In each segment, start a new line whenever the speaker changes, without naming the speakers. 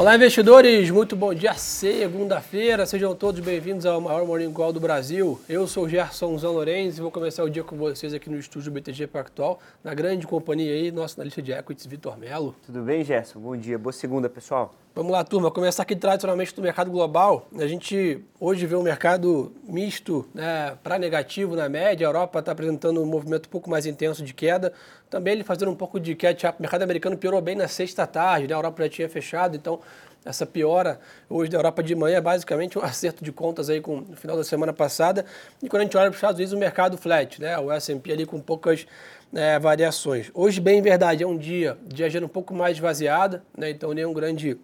Olá, investidores! Muito bom dia, segunda-feira. Sejam todos bem-vindos ao maior Morning Call do Brasil. Eu sou Gerson Zan Lorenz e vou começar o dia com vocês aqui no estúdio BTG Pactual, na grande companhia aí, nosso analista de equities, Vitor Melo.
Tudo bem, Gerson? Bom dia, boa segunda, pessoal.
Vamos lá, turma. Começar aqui tradicionalmente do mercado global. A gente hoje vê um mercado misto né, para negativo na média. A Europa está apresentando um movimento um pouco mais intenso de queda. Também ele fazendo um pouco de catch-up. O mercado americano piorou bem na sexta tarde, né? a Europa já tinha fechado, então essa piora hoje da Europa de manhã é basicamente um acerto de contas aí com no final da semana passada. E quando a gente olha para os Estados Unidos, o mercado flat, né? O S&P ali com poucas né, variações. Hoje, bem verdade, é um dia de agenda um pouco mais esvaziada, né? Então nenhum grande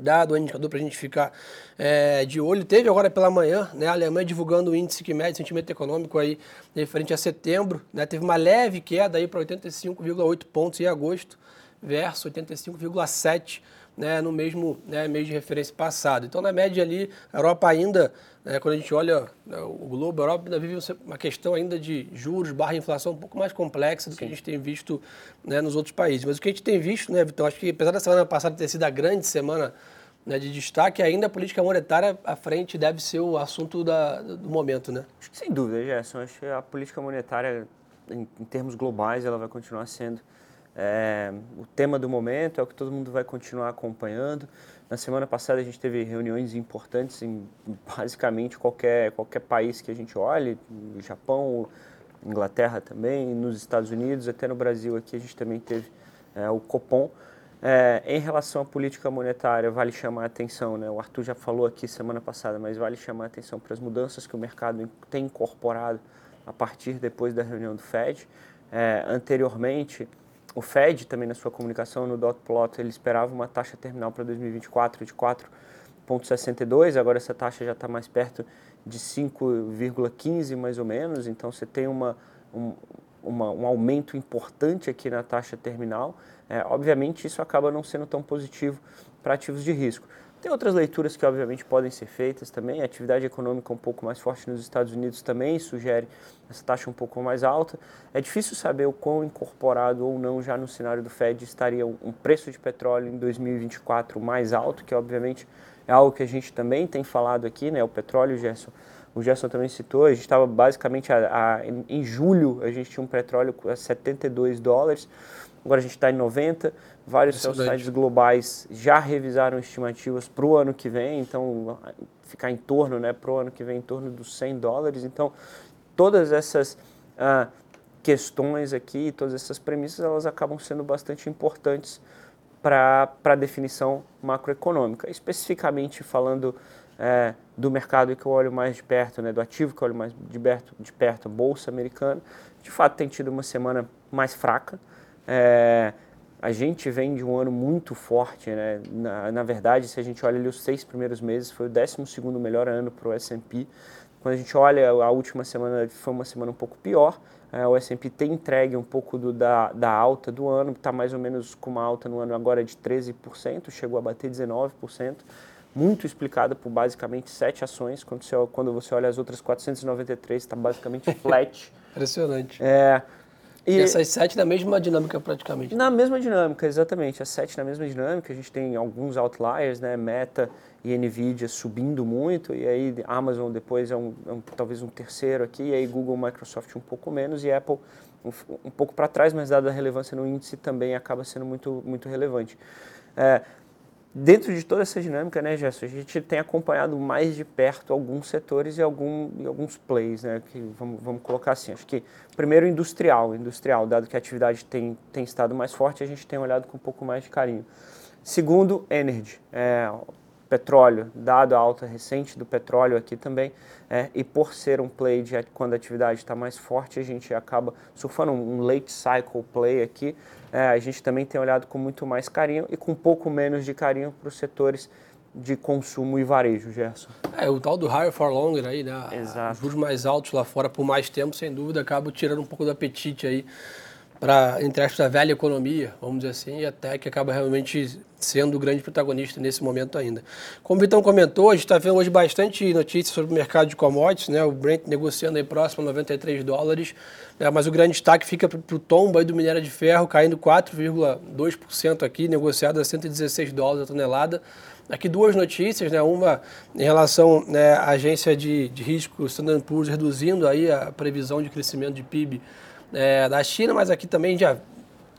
dado, um indicador para a gente ficar é, de olho. Teve agora pela manhã, né, a Alemanha divulgando o índice que mede sentimento econômico aí referente a setembro, né, teve uma leve queda aí para 85,8 pontos em agosto versus 85,7 né, no mesmo né, mês de referência passado. Então, na média ali, a Europa ainda, né, quando a gente olha né, o globo, a Europa ainda vive uma questão ainda de juros barra inflação um pouco mais complexa do Sim. que a gente tem visto né, nos outros países. Mas o que a gente tem visto, né, Vitor, acho que apesar da semana passada ter sido a grande semana né, de destaque, ainda a política monetária à frente deve ser o assunto da, do momento, né?
Sem dúvida, Gerson. Acho que a política monetária, em, em termos globais, ela vai continuar sendo é, o tema do momento é o que todo mundo vai continuar acompanhando. Na semana passada a gente teve reuniões importantes em basicamente qualquer, qualquer país que a gente olhe, Japão, Inglaterra também, nos Estados Unidos, até no Brasil aqui a gente também teve é, o Copom. É, em relação à política monetária, vale chamar a atenção, né? o Arthur já falou aqui semana passada, mas vale chamar a atenção para as mudanças que o mercado tem incorporado a partir depois da reunião do Fed. É, anteriormente, o Fed também na sua comunicação no dot plot ele esperava uma taxa terminal para 2024 de 4,62, agora essa taxa já está mais perto de 5,15 mais ou menos, então você tem uma, um, uma, um aumento importante aqui na taxa terminal. É, obviamente isso acaba não sendo tão positivo para ativos de risco. Tem outras leituras que, obviamente, podem ser feitas também. A atividade econômica um pouco mais forte nos Estados Unidos também sugere essa taxa um pouco mais alta. É difícil saber o quão incorporado ou não já no cenário do Fed estaria um preço de petróleo em 2024 mais alto, que, obviamente, é algo que a gente também tem falado aqui, né? O petróleo, Gerson, o Gerson também citou, a gente estava basicamente a, a, em, julho, a gente tinha um petróleo a 72 dólares, agora a gente está em 90 Vários sites globais já revisaram estimativas para o ano que vem, então ficar em torno, né, para o ano que vem, em torno dos 100 dólares. Então, todas essas ah, questões aqui, todas essas premissas, elas acabam sendo bastante importantes para a definição macroeconômica. Especificamente falando é, do mercado que eu olho mais de perto, né, do ativo que eu olho mais de perto, de perto, Bolsa Americana, de fato tem tido uma semana mais fraca. É, a gente vem de um ano muito forte, né? Na, na verdade, se a gente olha ali os seis primeiros meses, foi o 12 segundo melhor ano para o S&P. Quando a gente olha a última semana, foi uma semana um pouco pior. É, o S&P tem entregue um pouco do, da, da alta do ano, está mais ou menos com uma alta no ano agora de 13%, chegou a bater 19%, muito explicada por basicamente sete ações. Quando você, quando você olha as outras 493, está basicamente flat.
Impressionante.
É,
e, e essas sete na mesma dinâmica praticamente?
Na mesma dinâmica, exatamente. As sete na mesma dinâmica. A gente tem alguns outliers, né? Meta e Nvidia subindo muito, e aí Amazon depois é um, é um talvez um terceiro aqui, e aí Google, Microsoft um pouco menos, e Apple um, um pouco para trás, mas dada a relevância no índice também acaba sendo muito, muito relevante. É, Dentro de toda essa dinâmica, né, Gerson, a gente tem acompanhado mais de perto alguns setores e, algum, e alguns plays, né, que vamos, vamos colocar assim. Acho que, primeiro, industrial. Industrial, dado que a atividade tem, tem estado mais forte, a gente tem olhado com um pouco mais de carinho. Segundo, energy. É, petróleo, dado a alta recente do petróleo aqui também, é, e por ser um play de quando a atividade está mais forte, a gente acaba surfando um late cycle play aqui. É, a gente também tem olhado com muito mais carinho e com um pouco menos de carinho para os setores de consumo e varejo, Gerson.
É, o tal do higher for longer aí, né?
Exato.
Os juros mais altos lá fora por mais tempo, sem dúvida, acaba tirando um pouco do apetite aí para, entre aspas, a velha economia, vamos dizer assim, e até que acaba realmente sendo o grande protagonista nesse momento ainda. Como o Vitão comentou, a gente está vendo hoje bastante notícias sobre o mercado de commodities, né? o Brent negociando aí próximo a 93 dólares, né? mas o grande destaque fica para o tombo aí do minério de ferro, caindo 4,2% aqui, negociado a 116 dólares a tonelada. Aqui duas notícias, né? uma em relação né, à agência de, de risco Standard Poor's reduzindo aí a previsão de crescimento de PIB é, da China, mas aqui também já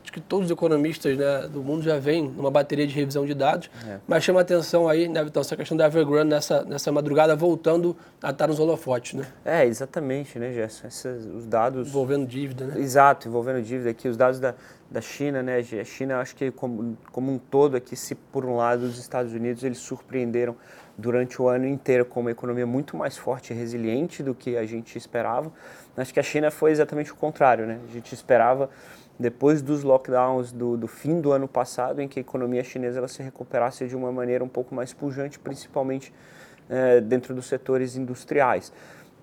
acho que todos os economistas né, do mundo já vêm numa bateria de revisão de dados, é. mas chama atenção aí, né, Vitão, essa questão da Evergrande nessa, nessa madrugada voltando a estar nos holofotes, né?
É, exatamente, né, Gerson? Esses, os dados...
Envolvendo dívida, né?
Exato, envolvendo dívida aqui, os dados da, da China, né, a China acho que como, como um todo aqui, se por um lado os Estados Unidos eles surpreenderam durante o ano inteiro com uma economia muito mais forte e resiliente do que a gente esperava, Acho que a China foi exatamente o contrário, né? A gente esperava, depois dos lockdowns do, do fim do ano passado, em que a economia chinesa ela se recuperasse de uma maneira um pouco mais pujante, principalmente é, dentro dos setores industriais.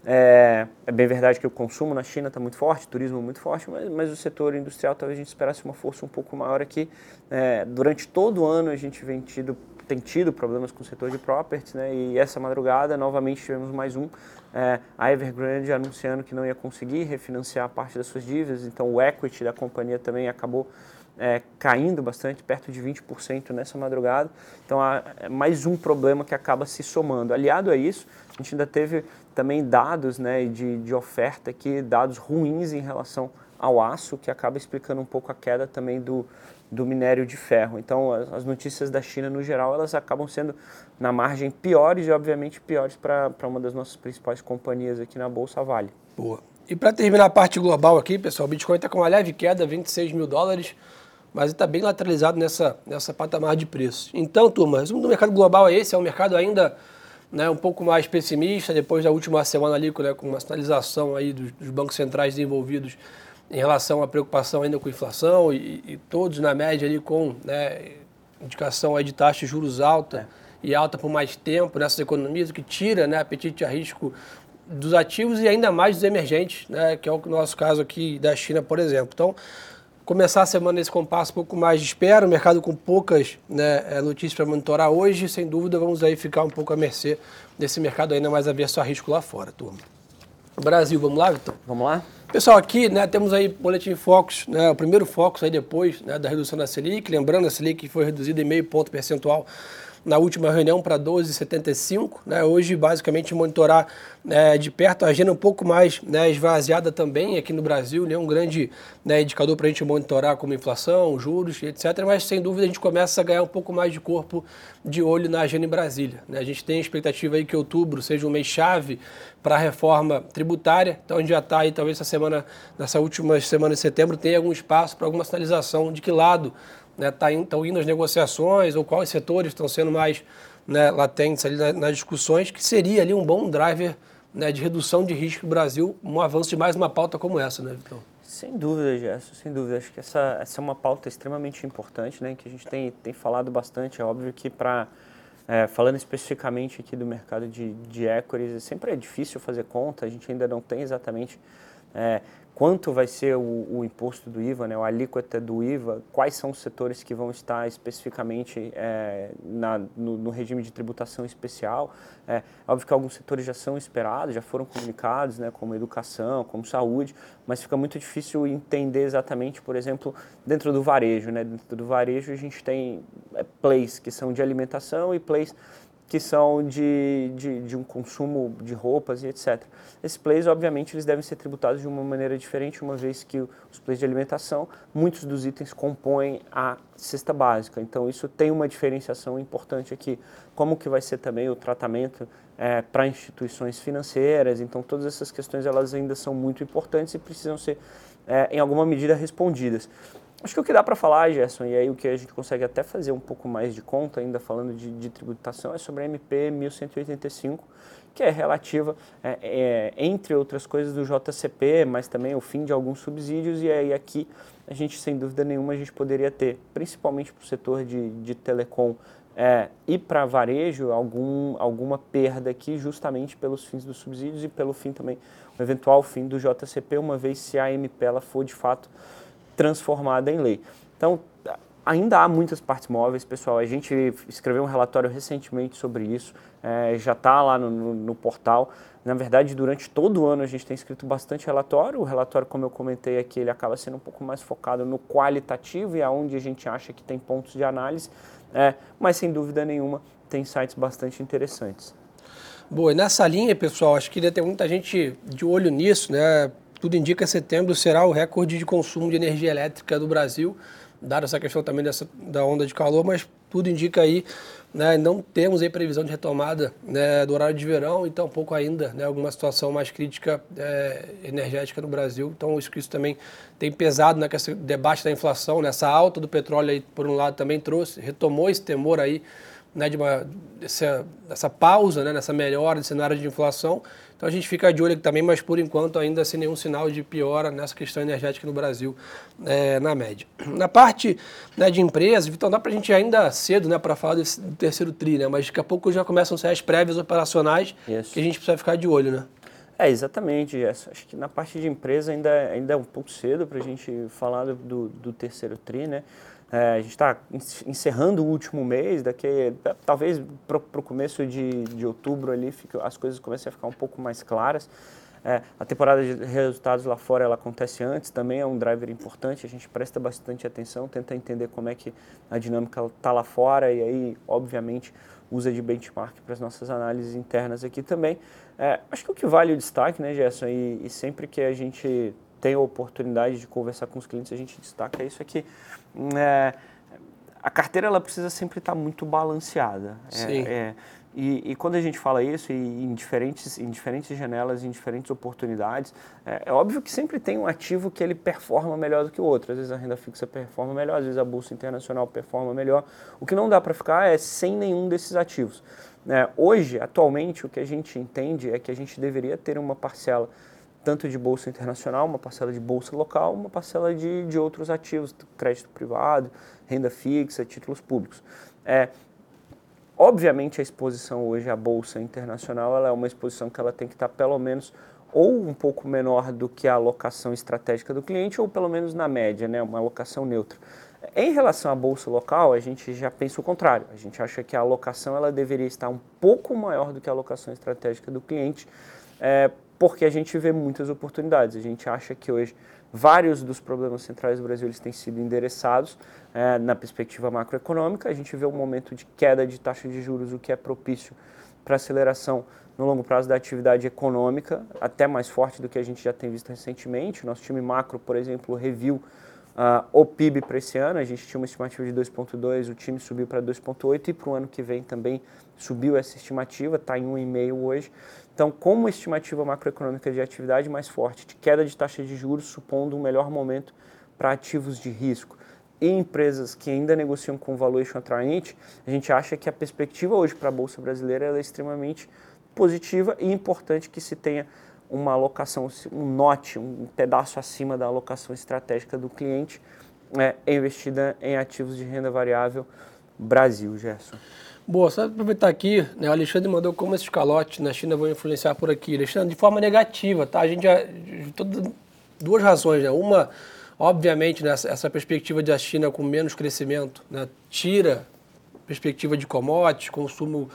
É, é, bem verdade que o consumo na China está muito forte, o turismo muito forte, mas, mas, o setor industrial talvez a gente esperasse uma força um pouco maior aqui. É, durante todo o ano a gente vem tido, tem tido problemas com o setor de property, né, e essa madrugada novamente tivemos mais um é, a Evergrande anunciando que não ia conseguir refinanciar parte das suas dívidas, então o equity da companhia também acabou é, caindo bastante, perto de 20% nessa madrugada. Então, há é mais um problema que acaba se somando. Aliado a isso, a gente ainda teve também dados né, de, de oferta aqui, dados ruins em relação ao aço, que acaba explicando um pouco a queda também do, do minério de ferro. Então, as, as notícias da China, no geral, elas acabam sendo, na margem, piores e, obviamente, piores para uma das nossas principais companhias aqui na Bolsa Vale.
Boa. E para terminar a parte global aqui, pessoal, o Bitcoin está com uma leve queda, 26 mil dólares, mas está bem lateralizado nessa, nessa patamar de preço. Então, turma, resumo do mercado global é esse, é um mercado ainda né, um pouco mais pessimista, depois da última semana ali, né, com uma sinalização aí dos, dos bancos centrais envolvidos em relação à preocupação ainda com a inflação e, e todos na média ali com né, indicação aí de taxa de juros alta é. e alta por mais tempo nessas economias, o que tira né, apetite a risco dos ativos e ainda mais dos emergentes, né, que é o nosso caso aqui da China, por exemplo. Então, começar a semana nesse compasso um pouco mais de espera, o mercado com poucas né, é, notícias para monitorar hoje, sem dúvida vamos aí ficar um pouco à mercê desse mercado ainda mais averso a risco lá fora, turma. Brasil, vamos lá, Vitor?
Vamos lá?
Pessoal, aqui né, temos aí boletim Focus, né, o primeiro Focus aí depois né, da redução da Selic, lembrando a Selic foi reduzida em meio ponto percentual na última reunião para 12,75. Né? Hoje, basicamente, monitorar né, de perto a agenda um pouco mais né, esvaziada também aqui no Brasil, né? um grande né, indicador para a gente monitorar como inflação, juros, etc. Mas, sem dúvida, a gente começa a ganhar um pouco mais de corpo de olho na agenda em Brasília. Né? A gente tem a expectativa aí que outubro seja um mês chave para a reforma tributária. Então, a gente já está aí, talvez, essa semana, nessa última semana de setembro, tenha algum espaço para alguma sinalização de que lado né, tá estão indo as negociações ou quais setores estão sendo mais né, latentes ali nas, discussões, que seria ali um bom driver né, de redução de risco no Brasil, um avanço de mais uma pauta como essa, né, Vitor?
Sem dúvida, Gerson, sem dúvida. Acho que essa, essa é uma pauta extremamente importante, né, que a gente tem, tem falado bastante. É óbvio que para é, falando especificamente aqui do mercado de, de equities, sempre é difícil fazer conta, a gente ainda não tem exatamente é, quanto vai ser o, o, imposto do IVA, né, a alíquota do IVA, quais são os setores que vão estar especificamente é, na, no, no, regime de tributação especial. É, óbvio que alguns setores já são esperados, já foram comunicados, né, como educação, como saúde, mas fica muito difícil entender exatamente, por exemplo, dentro do varejo. Né, dentro do varejo a gente tem é, plays que são de alimentação e plays que são de, de, de, um consumo de roupas e etc. Esses plays, obviamente, eles devem ser tributados de uma maneira diferente, uma vez que os plays de alimentação, muitos dos itens compõem a cesta básica. Então, isso tem uma diferenciação importante aqui. Como que vai ser também o tratamento é, para instituições financeiras. Então, todas essas questões, elas ainda são muito importantes e precisam ser, é, em alguma medida, respondidas. Acho que o que dá para falar, Gerson, e aí o que a gente consegue até fazer um pouco mais de conta, ainda falando de, de tributação, é sobre a MP 1185, que é relativa, é, é, entre outras coisas, do JCP, mas também o fim de alguns subsídios, e aí aqui a gente, sem dúvida nenhuma, a gente poderia ter, principalmente para o setor de, de telecom é, e para varejo, algum, alguma perda aqui, justamente pelos fins dos subsídios e pelo fim também, o eventual fim do JCP, uma vez se a MP ela for de fato transformada em lei. Então, ainda há muitas partes móveis, pessoal. A gente escreveu um relatório recentemente sobre isso, é, já está lá no, no, no, portal. Na verdade, durante todo o ano a gente tem escrito bastante relatório. O relatório, como eu comentei aqui, ele acaba sendo um pouco mais focado no qualitativo e aonde a gente acha que tem pontos de análise. É, mas sem dúvida nenhuma tem sites bastante interessantes.
Boa, e nessa linha, pessoal, acho que ainda tem muita gente de olho nisso, né? Tudo indica que setembro será o recorde de consumo de energia elétrica do Brasil, dada essa questão também dessa, da onda de calor, mas tudo indica aí, né, não temos aí previsão de retomada né, do horário de verão, então um pouco ainda, né, alguma situação mais crítica é, energética no Brasil. Então isso, isso também tem pesado nesse debate da inflação, nessa alta do petróleo aí, por um lado, também trouxe, retomou esse temor aí, né, de uma, dessa, pausa, né, nessa melhora do cenário de inflação. Então a gente fica de olho aqui também, mas por enquanto ainda sem nenhum sinal de piora nessa questão energética no Brasil, é, na média. Na parte né, de empresas, então dá para a gente ainda cedo né, para falar desse, do terceiro TRI, né, mas daqui a pouco já começam a ser as prévias operacionais Isso. que a gente precisa ficar de olho. Né?
É, exatamente. Acho que na parte de empresa ainda, ainda é um pouco cedo para a gente falar do, do terceiro TRI, né? É, a gente está encerrando o último mês, daqui é, talvez para o começo de, de outubro ali fica, as coisas comecem a ficar um pouco mais claras. É, a temporada de resultados lá fora ela acontece antes, também é um driver importante, a gente presta bastante atenção, tenta entender como é que a dinâmica está lá fora e aí, obviamente, usa de benchmark para as nossas análises internas aqui também. É, acho que o que vale o destaque, né, Gerson, e, e sempre que a gente tem a oportunidade de conversar com os clientes, a gente destaca isso aqui. É, a carteira ela precisa sempre estar muito balanceada.
É, Sim.
É, e, e, quando a gente fala isso, em diferentes, em diferentes janelas, em diferentes oportunidades, é, é, óbvio que sempre tem um ativo que ele performa melhor do que o outro. Às vezes a renda fixa performa melhor, às vezes a bolsa internacional performa melhor. O que não dá para ficar é sem nenhum desses ativos. É, hoje, atualmente, o que a gente entende é que a gente deveria ter uma parcela tanto de bolsa internacional, uma parcela de bolsa local, uma parcela de, de outros ativos, crédito privado, renda fixa, títulos públicos. É, obviamente a exposição hoje à bolsa internacional ela é uma exposição que ela tem que estar pelo menos ou um pouco menor do que a alocação estratégica do cliente ou pelo menos na média, né, uma alocação neutra. Em relação à bolsa local, a gente já pensa o contrário. A gente acha que a alocação ela deveria estar um pouco maior do que a alocação estratégica do cliente, é, porque a gente vê muitas oportunidades. A gente acha que hoje vários dos problemas centrais do Brasil eles têm sido endereçados é, na perspectiva macroeconômica. A gente vê um momento de queda de taxa de juros, o que é propício para aceleração no longo prazo da atividade econômica, até mais forte do que a gente já tem visto recentemente. Nosso time macro, por exemplo, reviu uh, o PIB para esse ano. A gente tinha uma estimativa de 2,2, o time subiu para 2,8 e para o ano que vem também subiu essa estimativa, está em 1,5 hoje. Então, como estimativa macroeconômica de atividade mais forte, de queda de taxa de juros, supondo um melhor momento para ativos de risco e empresas que ainda negociam com valuation atraente, a gente acha que a perspectiva hoje para a Bolsa Brasileira é extremamente positiva e importante que se tenha uma alocação, um note, um pedaço acima da alocação estratégica do cliente é, investida em ativos de renda variável Brasil, Gerson.
Boa, só aproveitar aqui, né, o Alexandre mandou como esses calotes na China vão influenciar por aqui. Alexandre, de forma negativa, tá? A gente já. duas razões, né? Uma, obviamente, né, essa perspectiva da China com menos crescimento, né, tira perspectiva de commodities, consumo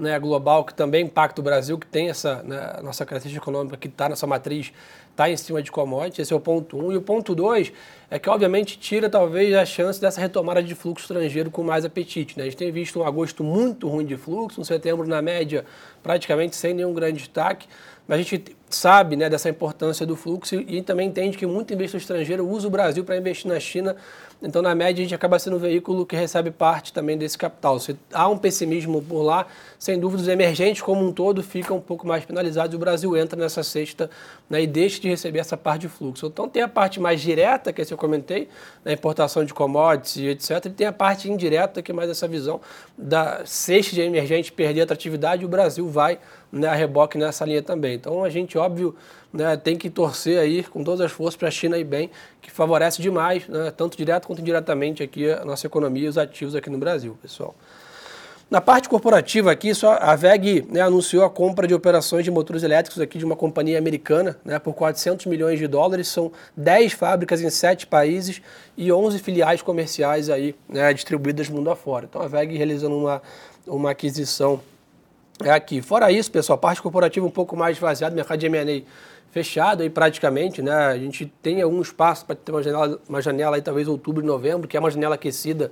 né, global, que também impacta o Brasil, que tem essa né, nossa característica econômica que está nessa matriz, está em cima de commodities. Esse é o ponto um. E o ponto dois é que, obviamente, tira talvez a chance dessa retomada de fluxo estrangeiro com mais apetite. Né? A gente tem visto um agosto muito ruim de fluxo, um setembro, na média, praticamente sem nenhum grande destaque. Mas a gente sabe né, dessa importância do fluxo e também entende que muito investidor estrangeiro usa o Brasil para investir na China. Então, na média, a gente acaba sendo um veículo que recebe parte também desse capital. Se há um pessimismo por lá, sem dúvida, os emergentes como um todo ficam um pouco mais penalizados o Brasil entra nessa cesta né, e deixa de receber essa parte de fluxo. Então, tem a parte mais direta, que é eu comentei, na importação de commodities e etc. E tem a parte indireta, que é mais essa visão da cesta de emergente perder atratividade e o Brasil vai né, a reboque nessa linha também. Então, a gente, óbvio, né, tem que torcer aí com todas as forças para a China ir bem, que favorece demais, né, tanto direto quanto indiretamente aqui a nossa economia e os ativos aqui no Brasil, pessoal. Na parte corporativa aqui, só a VEG né, anunciou a compra de operações de motores elétricos aqui de uma companhia americana né, por 400 milhões de dólares. São 10 fábricas em 7 países e 11 filiais comerciais aí, né, distribuídas mundo afora. Então a VEG realizando uma, uma aquisição aqui. Fora isso, pessoal, a parte corporativa um pouco mais esvaziada, mercado de M&A fechado aí praticamente, né? A gente tem algum espaço para ter uma janela, uma janela aí talvez outubro, novembro, que é uma janela aquecida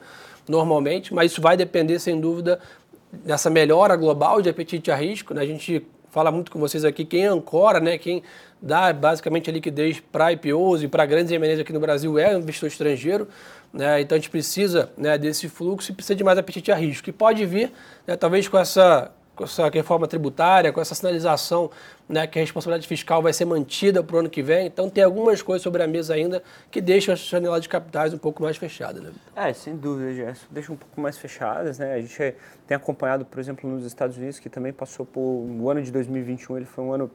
normalmente, mas isso vai depender, sem dúvida, dessa melhora global de apetite a risco. Né? A gente fala muito com vocês aqui, quem ancora, né? quem dá basicamente a liquidez para IPOs e para grandes M&As aqui no Brasil é o investidor estrangeiro. Né? Então a gente precisa né, desse fluxo e precisa de mais apetite a risco, que pode vir, né, talvez com essa com essa reforma tributária, com essa sinalização né, que a responsabilidade fiscal vai ser mantida para o ano que vem. Então, tem algumas coisas sobre a mesa ainda que deixam as janelas de capitais um pouco mais fechadas. Né?
É, sem dúvida, Gerson. Deixam um pouco mais fechadas. Né? A gente tem acompanhado, por exemplo, nos Estados Unidos, que também passou por. O ano de 2021 ele foi um ano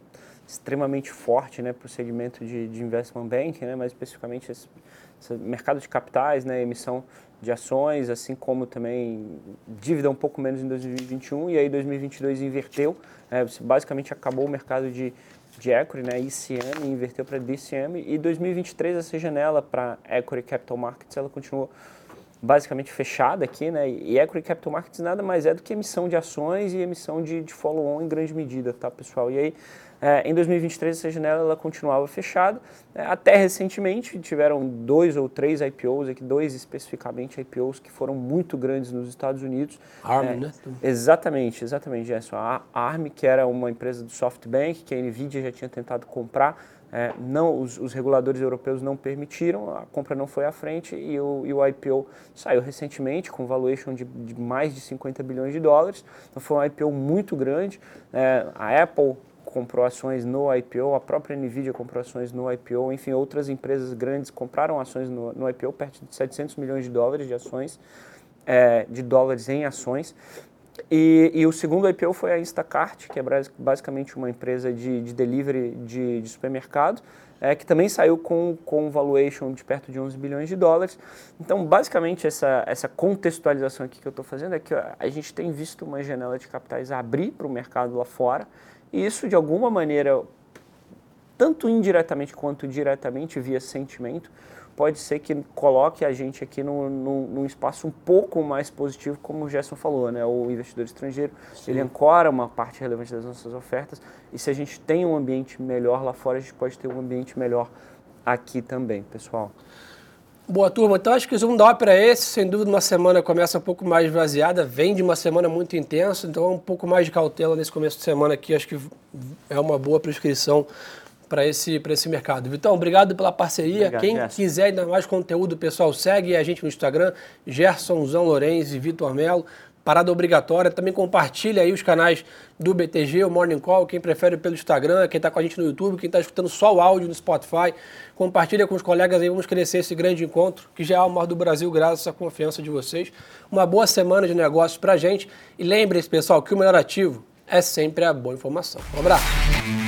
extremamente forte né, para o segmento de, de investment banking, né, mais especificamente esse, esse mercado de capitais, né, emissão de ações, assim como também dívida um pouco menos em 2021 e aí 2022 inverteu, é, basicamente acabou o mercado de, de equity, né, ICM, inverteu para DCM e 2023 essa janela para equity capital markets ela continuou basicamente fechada aqui, né, e equity capital markets nada mais é do que emissão de ações e emissão de, de follow-on em grande medida, tá pessoal? E aí é, em 2023, essa janela ela continuava fechada. É, até recentemente, tiveram dois ou três IPOs, aqui, dois especificamente IPOs que foram muito grandes nos Estados Unidos.
ARM, é, né?
Exatamente, exatamente, Gerson. A ARM, que era uma empresa do SoftBank, que a NVIDIA já tinha tentado comprar, é, não, os, os, reguladores europeus não permitiram, a compra não foi à frente e o, e o IPO saiu recentemente com valuation de, de, mais de 50 bilhões de dólares. Então foi um IPO muito grande. É, a Apple comprou ações no IPO, a própria Nvidia comprou ações no IPO, enfim, outras empresas grandes compraram ações no, no IPO, perto de 700 milhões de dólares de ações, é, de dólares em ações. E, e, o segundo IPO foi a Instacart, que é basicamente uma empresa de, de delivery de, de supermercado, é, que também saiu com, com valuation de perto de 11 bilhões de dólares. Então, basicamente, essa, essa contextualização aqui que eu estou fazendo é que a gente tem visto uma janela de capitais abrir para o mercado lá fora, e isso, de alguma maneira, tanto indiretamente quanto diretamente, via sentimento, pode ser que coloque a gente aqui num, num, num, espaço um pouco mais positivo, como o Gerson falou, né? O investidor estrangeiro, Sim. ele ancora uma parte relevante das nossas ofertas, e se a gente tem um ambiente melhor lá fora, a gente pode ter um ambiente melhor aqui também, pessoal.
Boa turma, então acho que o zoom da ópera é esse, sem dúvida uma semana começa um pouco mais vaziada, vem de uma semana muito intensa, então um pouco mais de cautela nesse começo de semana aqui, acho que é uma boa prescrição para esse, esse mercado. Vitão, obrigado pela parceria. Obrigado, Quem Gerson. quiser ainda mais conteúdo, pessoal, segue a gente no Instagram, Gersonzão Lourenço e Vitor Melo parada obrigatória. Também compartilha aí os canais do BTG, o Morning Call, quem prefere pelo Instagram, quem está com a gente no YouTube, quem está escutando só o áudio no Spotify. Compartilha com os colegas aí, vamos crescer esse grande encontro, que já é o maior do Brasil, graças à confiança de vocês. Uma boa semana de negócios para gente. E lembre-se, pessoal, que o melhor ativo é sempre a boa informação. Um abraço.